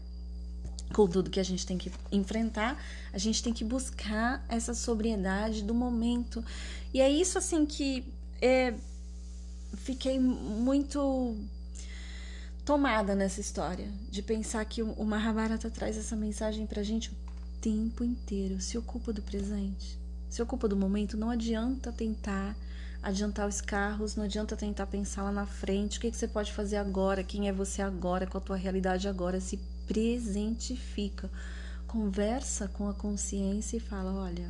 Com tudo que a gente tem que enfrentar, a gente tem que buscar essa sobriedade do momento. E é isso, assim, que é, fiquei muito tomada nessa história, de pensar que o Mahabharata traz essa mensagem pra gente tempo inteiro. Se ocupa do presente, se ocupa do momento. Não adianta tentar adiantar os carros, não adianta tentar pensar lá na frente. O que, que você pode fazer agora? Quem é você agora? Qual a tua realidade agora? Se presentifica. Conversa com a consciência e fala: olha,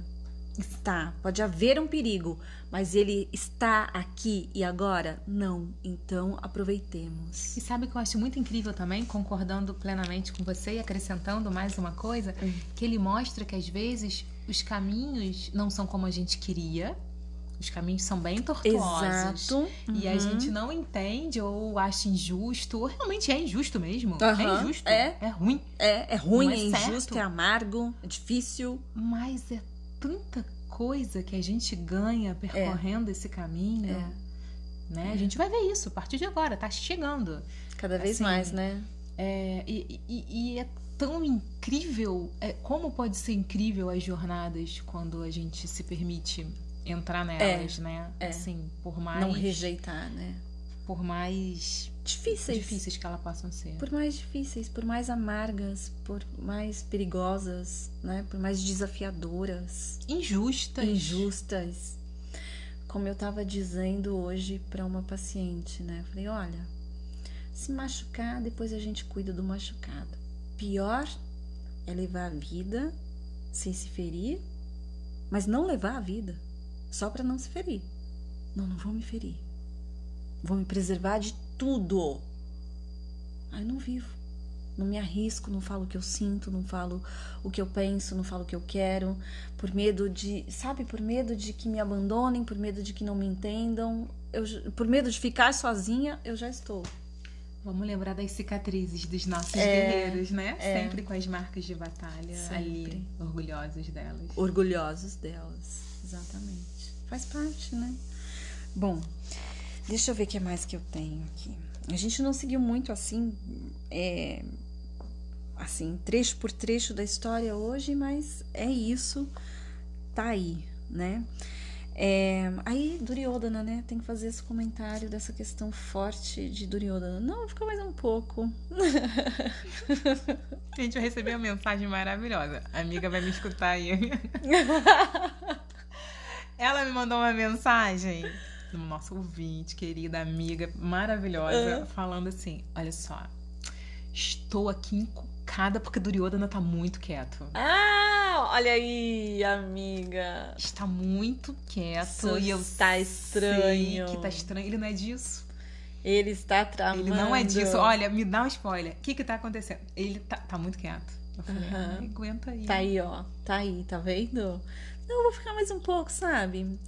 Está. Pode haver um perigo, mas ele está aqui e agora? Não. Então aproveitemos. E sabe o que eu acho muito incrível também, concordando plenamente com você e acrescentando mais uma coisa, hum. que ele mostra que às vezes os caminhos não são como a gente queria. Os caminhos são bem tortuosos. Exato. Uhum. E a uhum. gente não entende ou acha injusto, ou realmente é injusto mesmo. Uhum. É injusto. É. É ruim. É, é ruim, é, é injusto, é amargo, é difícil. Mas é tanta coisa que a gente ganha percorrendo é. esse caminho. É. Né? É. A gente vai ver isso a partir de agora, tá chegando. Cada vez assim, mais, né? É, e, e, e, é tão incrível. É, como pode ser incrível as jornadas quando a gente se permite entrar nelas, é, né? É. Assim, por mais. Não rejeitar, né? Por mais difíceis. difíceis que elas possam ser. Por mais difíceis, por mais amargas, por mais perigosas, né? Por mais desafiadoras. Injustas. Injustas. Como eu estava dizendo hoje para uma paciente, né? falei, olha, se machucar, depois a gente cuida do machucado. Pior é levar a vida sem se ferir, mas não levar a vida só para não se ferir. Não, não vou me ferir. Vou me preservar de tudo. Aí não vivo. Não me arrisco, não falo o que eu sinto, não falo o que eu penso, não falo o que eu quero, por medo de, sabe, por medo de que me abandonem, por medo de que não me entendam, eu, por medo de ficar sozinha, eu já estou. Vamos lembrar das cicatrizes dos nossos é, guerreiros, né? É. Sempre com as marcas de batalha Sempre. ali, orgulhosos delas. Orgulhosos delas, exatamente. Faz parte, né? Bom, Deixa eu ver o que mais que eu tenho aqui. A gente não seguiu muito assim, é, assim, trecho por trecho da história hoje, mas é isso, tá aí, né? É, aí Duryodhana, né? Tem que fazer esse comentário dessa questão forte de Duryodhana. Não, fica mais um pouco. A gente vai receber uma mensagem maravilhosa. A amiga vai me escutar aí. Ela me mandou uma mensagem nossa ouvinte, querida amiga, maravilhosa, uhum. falando assim: olha só, estou aqui encucada porque Duryodhana tá muito quieto. Ah, olha aí, amiga. Está muito quieto Isso e eu está estranho. que tá estranho. Ele não é disso. Ele está tramando. Ele não é disso. Olha, me dá um spoiler. O que que tá acontecendo? Ele tá, tá muito quieto. Eu falei, uhum. aguenta aí. Tá aí, ó. Tá aí, tá vendo? Não, eu vou ficar mais um pouco, sabe?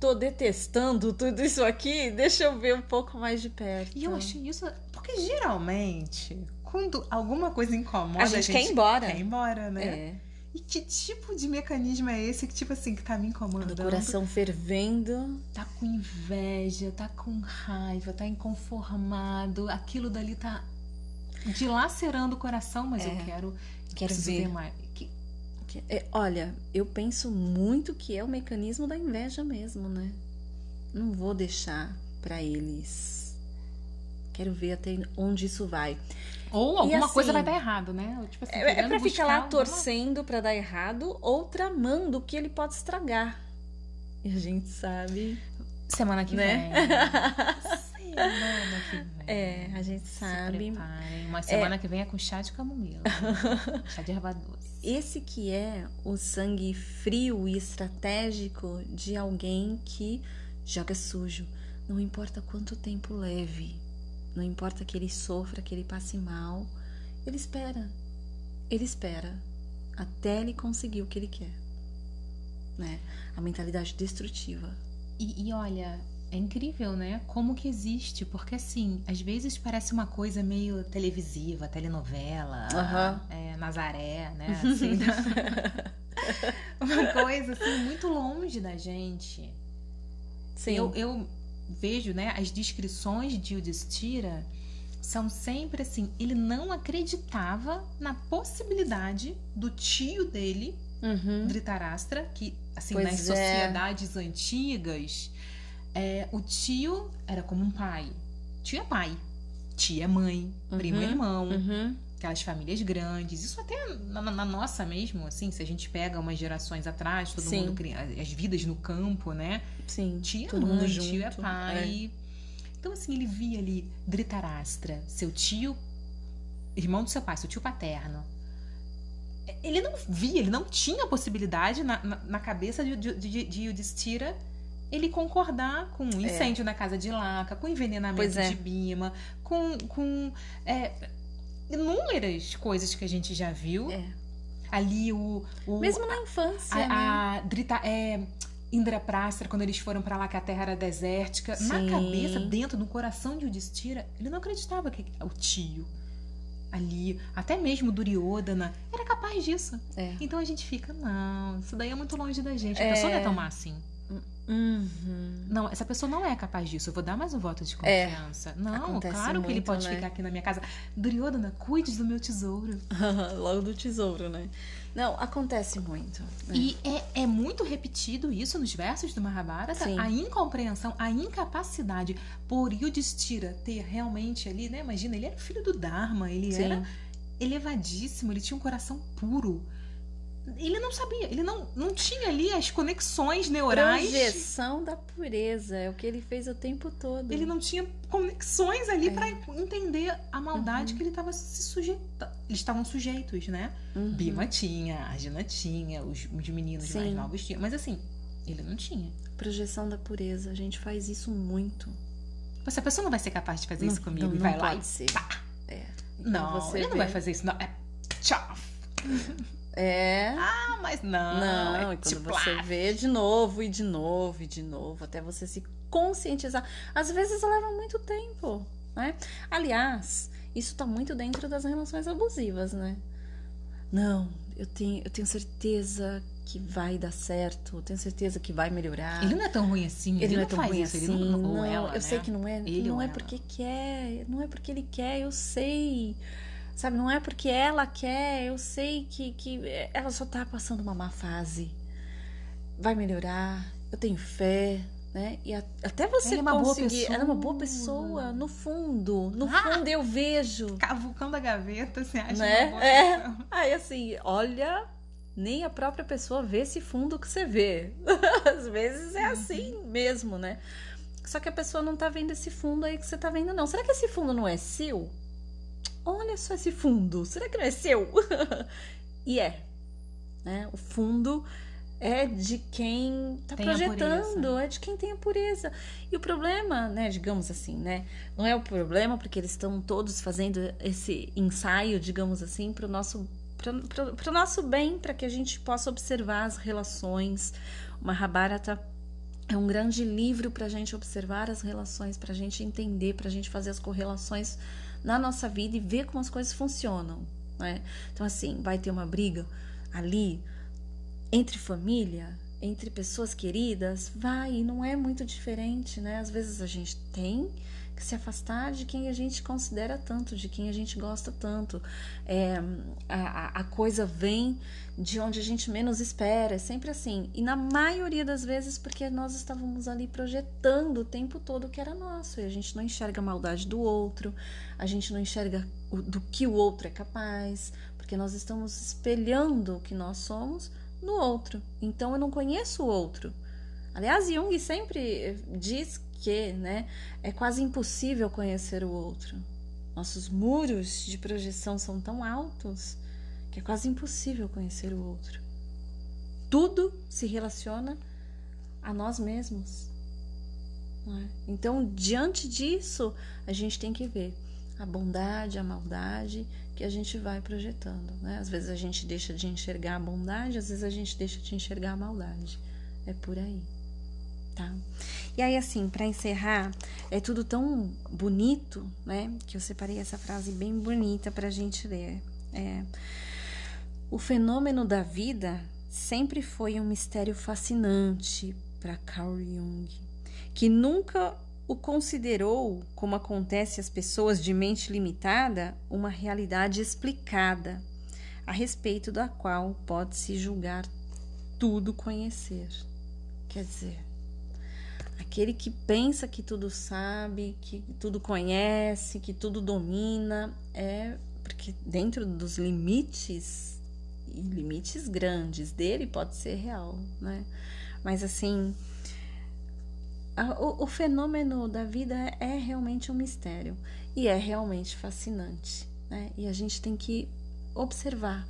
Tô detestando tudo isso aqui, deixa eu ver um pouco mais de perto. E eu achei isso. Porque geralmente, quando alguma coisa incomoda, a gente, a gente quer ir embora. Quer ir embora, né? É. E que tipo de mecanismo é esse que, tipo assim, que tá me incomodando? O coração fervendo. Tá com inveja, tá com raiva, tá inconformado. Aquilo dali tá dilacerando o coração, mas é. eu quero. Quero ver. ver mais. É, olha, eu penso muito que é o mecanismo da inveja mesmo, né? Não vou deixar para eles. Quero ver até onde isso vai. Ou alguma assim, coisa vai dar errado, né? Tipo assim, é, é pra ficar lá torcendo para dar errado ou tramando o que ele pode estragar. E a gente sabe. Semana que né? vem. Semana que vem. É, a gente sabe. Se preparem. Uma semana é... que vem é com chá de camomila. chá de erva doce. Esse que é o sangue frio e estratégico de alguém que joga sujo. Não importa quanto tempo leve, não importa que ele sofra, que ele passe mal, ele espera. Ele espera até ele conseguir o que ele quer. Né? A mentalidade destrutiva. E, e olha, é incrível, né? Como que existe, porque assim, às vezes parece uma coisa meio televisiva, telenovela, uhum. é, Nazaré, né? Assim, uma coisa assim, muito longe da gente. Sim. Eu, eu vejo, né, as descrições de Yudhishthira são sempre assim, ele não acreditava na possibilidade do tio dele, uhum. Dhritarashtra, que assim, pois nas é. sociedades antigas, é, o tio era como um pai. Tio é pai, tia é mãe, uhum. primo é irmão. Uhum. Aquelas famílias grandes, isso até na, na, nossa mesmo, assim, se a gente pega umas gerações atrás, todo Sim. mundo as vidas no campo, né? Sim. Tia todo mãe, mundo junto. tio é pai. É. Então, assim, ele via ali Dhritarashtra, seu tio, irmão do seu pai, seu tio paterno. Ele não via, ele não tinha possibilidade na, na, na cabeça de, de, de, de Yudhishthira ele concordar com um incêndio é. na casa de Laca, com envenenamento é. de Bima, com, com é, inúmeras coisas que a gente já viu. É. Ali o, o mesmo na infância, a, né? a Drita, é, Indra Prastra, quando eles foram para lá que a terra era desértica, Sim. na cabeça, dentro, no coração de Udistira, ele não acreditava que o tio ali, até mesmo Duryodhana, era capaz disso. É. Então a gente fica, não, isso daí é muito longe da gente. A é. pessoa não é tão má assim. Uhum. Não, essa pessoa não é capaz disso. Eu vou dar mais um voto de confiança. É. Não, claro muito, que ele pode né? ficar aqui na minha casa. Duryodhana, cuide do meu tesouro. Logo do tesouro, né? Não, acontece muito. Né? E é, é, muito repetido isso nos versos do Mahabharata. Sim. A incompreensão, a incapacidade por Yudhishthira ter realmente ali, né? Imagina, ele era filho do Dharma, ele Sim. era elevadíssimo, ele tinha um coração puro. Ele não sabia, ele não, não tinha ali as conexões neurais. Projeção da pureza, é o que ele fez o tempo todo. Ele não tinha conexões ali É. para entender a maldade Uhum. que ele estava se sujeitando. Eles estavam sujeitos, né? Uhum. Bima tinha, Arjuna tinha, os, os meninos Sim. mais novos tinham. Mas assim, ele não tinha. Projeção da pureza, a gente faz isso muito. Essa pessoa não vai ser capaz de fazer não, isso comigo não, e não vai pode lá e ser. É. Então Não, você ele não vê- vai fazer isso. Não. É tchau. É. Ah, mas não. Não, é e quando você vê de novo e de novo e de novo, até você se conscientizar. Às vezes leva muito tempo, né? Aliás, isso tá muito dentro das relações abusivas, né? Não, eu tenho, eu tenho certeza que vai dar certo, eu tenho certeza que vai melhorar. Ele não é tão ruim assim. Ele, não é tão ruim isso, assim. Ele não, não, ela, eu né? sei que não é, Ele não é ela. porque quer, não é porque ele quer, eu sei. Sabe, não é porque ela quer, eu sei que, que ela só tá passando uma má fase. Vai melhorar, eu tenho fé, né? E a- até você Ela é uma boa conseguir. Ela é uma boa pessoa. no fundo. No Ah! fundo eu vejo. Cavucando a gaveta, você acha Né? uma boa É. pessoa. Aí assim, olha, nem a própria pessoa vê esse fundo que você vê. Às vezes é assim mesmo, né? Só que a pessoa não tá vendo esse fundo aí que você tá vendo, não. Será que esse fundo não é seu? Olha só esse fundo. Será que não é seu? e é. Né? O fundo é de quem tá a projetando, é de quem tem a pureza. E o problema, né, digamos assim, né, não é o problema porque eles estão todos fazendo esse ensaio, digamos assim, para o nosso para o nosso bem, para que a gente possa observar as relações. O Mahabharata é um grande livro para a gente observar as relações, para a gente entender, para a gente fazer as correlações na nossa vida e ver como as coisas funcionam. Né? Então, assim, vai ter uma briga ali entre família, entre pessoas queridas, vai, não é muito diferente, né? Às vezes a gente tem se afastar de quem a gente considera tanto, de quem a gente gosta tanto. É, a, a- coisa vem de onde a gente menos espera, é sempre assim. E na maioria das vezes, porque nós estávamos ali projetando o tempo todo o que era nosso, e a gente não enxerga a maldade do outro, a gente não enxerga o- do que o outro é capaz, porque nós estamos espelhando o que nós somos no outro. Então eu não conheço o outro. Aliás, Jung sempre diz porque, né, é quase impossível conhecer o outro. Nossos muros de projeção são tão altos que é quase impossível conhecer o outro. Tudo se relaciona a nós mesmos. É? Então, diante disso, a gente tem que ver a bondade, a maldade que a gente vai projetando. Né? Às vezes a gente deixa de enxergar a bondade, às vezes a gente deixa de enxergar a maldade. É por aí. Tá? E aí, assim, para encerrar, é tudo tão bonito, né? Que eu separei essa frase bem bonita para a gente ler. É, o fenômeno da vida sempre foi um mistério fascinante para Carl Jung, que nunca o considerou, como acontece às pessoas de mente limitada, uma realidade explicada, a respeito da qual pode-se julgar tudo conhecer. Quer dizer, aquele que pensa que tudo sabe, que tudo conhece, que tudo domina, é porque dentro dos limites e limites grandes dele pode ser real, né? Mas assim, a, o, o fenômeno da vida é realmente um mistério e é realmente fascinante, né? E a gente tem que observar,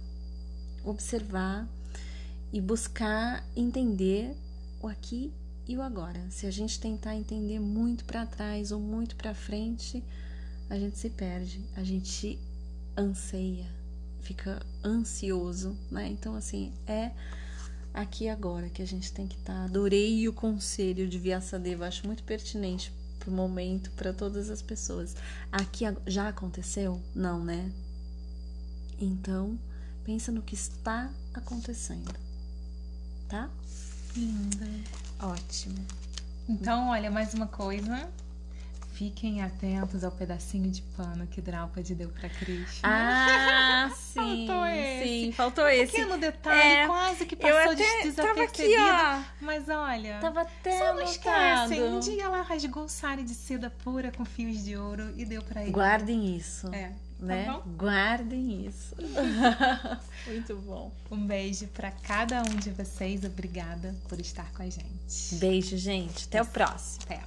observar e buscar entender o aqui e o agora. Se a gente tentar entender muito para trás ou muito para frente, a gente se perde, a gente anseia, fica ansioso, né? Então, assim, é aqui agora que a gente tem que estar. Tá. Adorei o conselho de Vyasadeva, acho muito pertinente pro momento, para todas as pessoas. Aqui já aconteceu? Não, né? Então, pensa no que está acontecendo. Tá? Linda. Ótimo. Então, olha, mais uma coisa. Fiquem atentos ao pedacinho de pano que Draupadi deu para Krishna. Ah, sim. faltou esse. Sim, faltou um esse. pequeno detalhe, é, quase que passou até desapercebido. Tava aqui, ó. Mas olha, tava até só não. Um dia ela rasgou sari de seda pura com fios de ouro e deu para ele. Guardem isso. É. Tá né? Tá Guardem isso. Muito bom. Um beijo para cada um de vocês. Obrigada por estar com a gente. Beijo, gente. Até o próximo. Até.